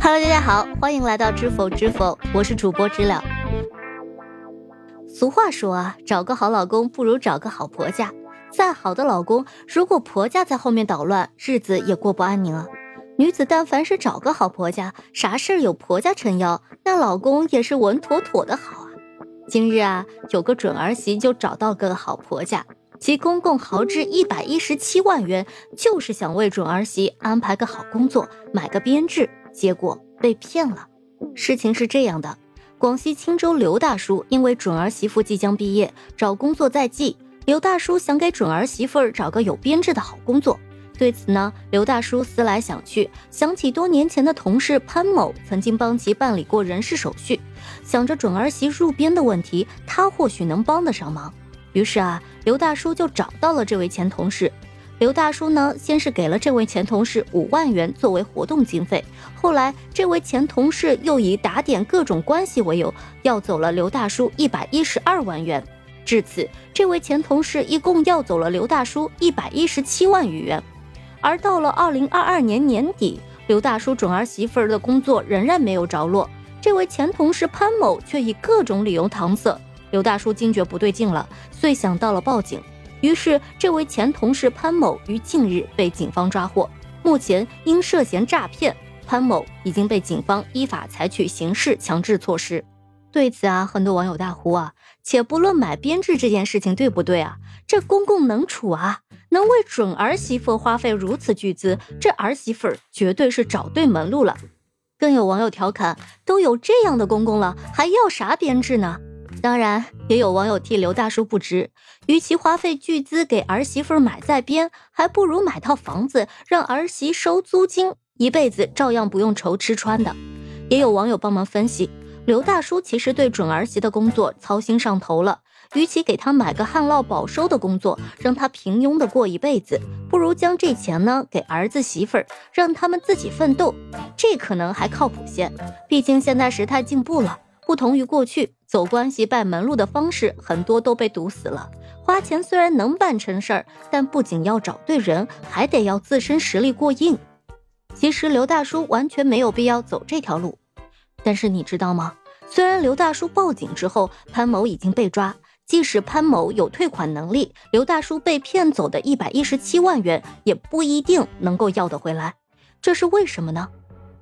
Hello，大家好，欢迎来到知否知否，我是主播知了。俗话说啊，找个好老公不如找个好婆家。再好的老公，如果婆家在后面捣乱，日子也过不安宁啊。女子但凡是找个好婆家，啥事儿有婆家撑腰，那老公也是稳妥妥的好啊。今日啊，有个准儿媳就找到个好婆家。其公公豪掷一百一十七万元，就是想为准儿媳安排个好工作，买个编制，结果被骗了。事情是这样的：广西钦州刘大叔因为准儿媳妇即将毕业，找工作在即，刘大叔想给准儿媳妇儿找个有编制的好工作。对此呢，刘大叔思来想去，想起多年前的同事潘某曾经帮其办理过人事手续，想着准儿媳入编的问题，他或许能帮得上忙。于是啊，刘大叔就找到了这位前同事。刘大叔呢，先是给了这位前同事五万元作为活动经费，后来这位前同事又以打点各种关系为由，要走了刘大叔一百一十二万元。至此，这位前同事一共要走了刘大叔一百一十七万余元。而到了二零二二年年底，刘大叔准儿媳妇儿的工作仍然没有着落，这位前同事潘某却以各种理由搪塞。刘大叔惊觉不对劲了，遂想到了报警。于是，这位前同事潘某于近日被警方抓获。目前，因涉嫌诈骗，潘某已经被警方依法采取刑事强制措施。对此啊，很多网友大呼啊，且不论买编制这件事情对不对啊，这公公能处啊，能为准儿媳妇花费如此巨资，这儿媳妇儿绝对是找对门路了。更有网友调侃，都有这样的公公了，还要啥编制呢？当然，也有网友替刘大叔不值，与其花费巨资给儿媳妇买在编，还不如买套房子，让儿媳收租金，一辈子照样不用愁吃穿的。也有网友帮忙分析，刘大叔其实对准儿媳的工作操心上头了，与其给他买个旱涝保收的工作，让他平庸的过一辈子，不如将这钱呢给儿子媳妇儿，让他们自己奋斗，这可能还靠谱些。毕竟现在时态进步了。不同于过去走关系拜门路的方式，很多都被堵死了。花钱虽然能办成事儿，但不仅要找对人，还得要自身实力过硬。其实刘大叔完全没有必要走这条路。但是你知道吗？虽然刘大叔报警之后，潘某已经被抓，即使潘某有退款能力，刘大叔被骗走的一百一十七万元也不一定能够要得回来。这是为什么呢？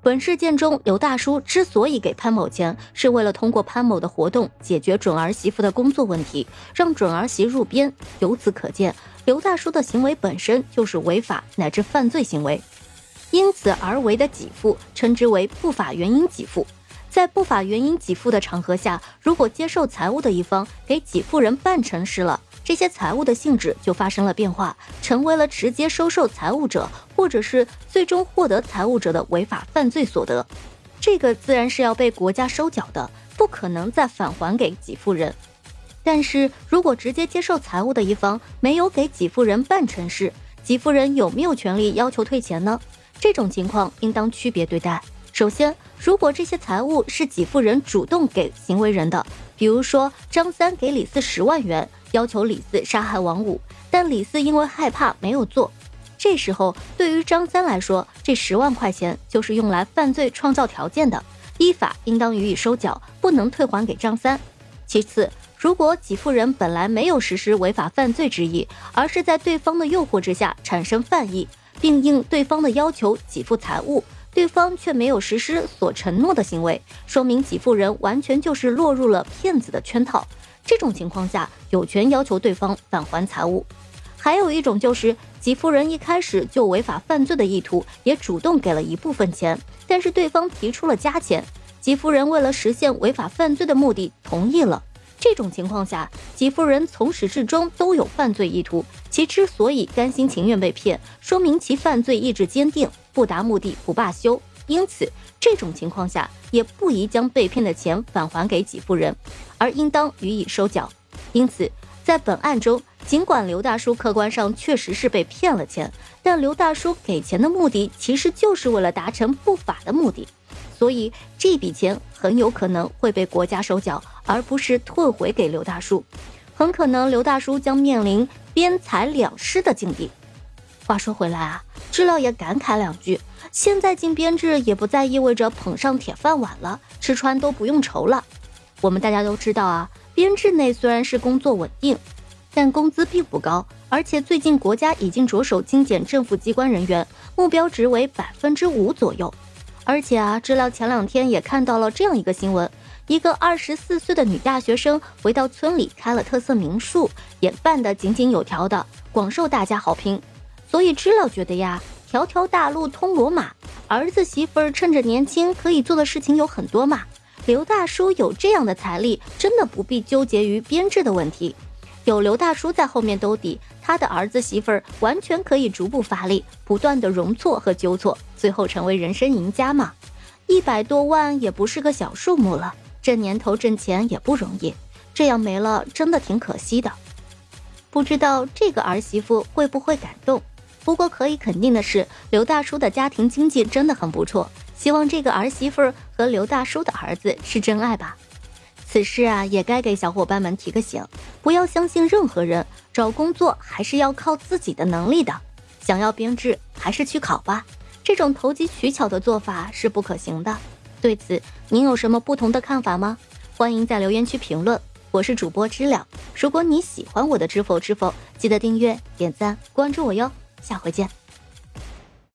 本事件中，刘大叔之所以给潘某钱，是为了通过潘某的活动解决准儿媳妇的工作问题，让准儿媳入编。由此可见，刘大叔的行为本身就是违法乃至犯罪行为，因此而为的给付称之为不法原因给付。在不法原因给付的场合下，如果接受财物的一方给给付人办成事了。这些财物的性质就发生了变化，成为了直接收受财物者，或者是最终获得财物者的违法犯罪所得，这个自然是要被国家收缴的，不可能再返还给给付人。但是如果直接接受财物的一方没有给给付人办成事，给付人有没有权利要求退钱呢？这种情况应当区别对待。首先，如果这些财物是给付人主动给行为人的，比如说张三给李四十万元。要求李四杀害王五，但李四因为害怕没有做。这时候，对于张三来说，这十万块钱就是用来犯罪创造条件的，依法应当予以收缴，不能退还给张三。其次，如果给付人本来没有实施违法犯罪之意，而是在对方的诱惑之下产生犯意，并应对方的要求给付财物，对方却没有实施所承诺的行为，说明给付人完全就是落入了骗子的圈套。这种情况下，有权要求对方返还财物。还有一种就是给付人一开始就违法犯罪的意图，也主动给了一部分钱，但是对方提出了加钱，给付人为了实现违法犯罪的目的同意了。这种情况下，给付人从始至终都有犯罪意图，其之所以甘心情愿被骗，说明其犯罪意志坚定，不达目的不罢休。因此，这种情况下也不宜将被骗的钱返还给给付人，而应当予以收缴。因此，在本案中，尽管刘大叔客观上确实是被骗了钱，但刘大叔给钱的目的其实就是为了达成不法的目的，所以这笔钱很有可能会被国家收缴，而不是退回给刘大叔。很可能刘大叔将面临边财两失的境地。话说回来啊，知了也感慨两句：现在进编制也不再意味着捧上铁饭碗了，吃穿都不用愁了。我们大家都知道啊，编制内虽然是工作稳定，但工资并不高，而且最近国家已经着手精简政府机关人员，目标值为百分之五左右。而且啊，知了前两天也看到了这样一个新闻：一个二十四岁的女大学生回到村里开了特色民宿，也办得井井有条的，广受大家好评。所以知了觉得呀，条条大路通罗马，儿子媳妇儿趁着年轻可以做的事情有很多嘛。刘大叔有这样的财力，真的不必纠结于编制的问题。有刘大叔在后面兜底，他的儿子媳妇儿完全可以逐步发力，不断的容错和纠错，最后成为人生赢家嘛。一百多万也不是个小数目了，这年头挣钱也不容易，这样没了真的挺可惜的。不知道这个儿媳妇会不会感动？不过可以肯定的是，刘大叔的家庭经济真的很不错。希望这个儿媳妇和刘大叔的儿子是真爱吧。此事啊，也该给小伙伴们提个醒，不要相信任何人，找工作还是要靠自己的能力的。想要编制，还是去考吧。这种投机取巧的做法是不可行的。对此，您有什么不同的看法吗？欢迎在留言区评论。我是主播知了，如果你喜欢我的知否知否，记得订阅、点赞、关注我哟。下回见。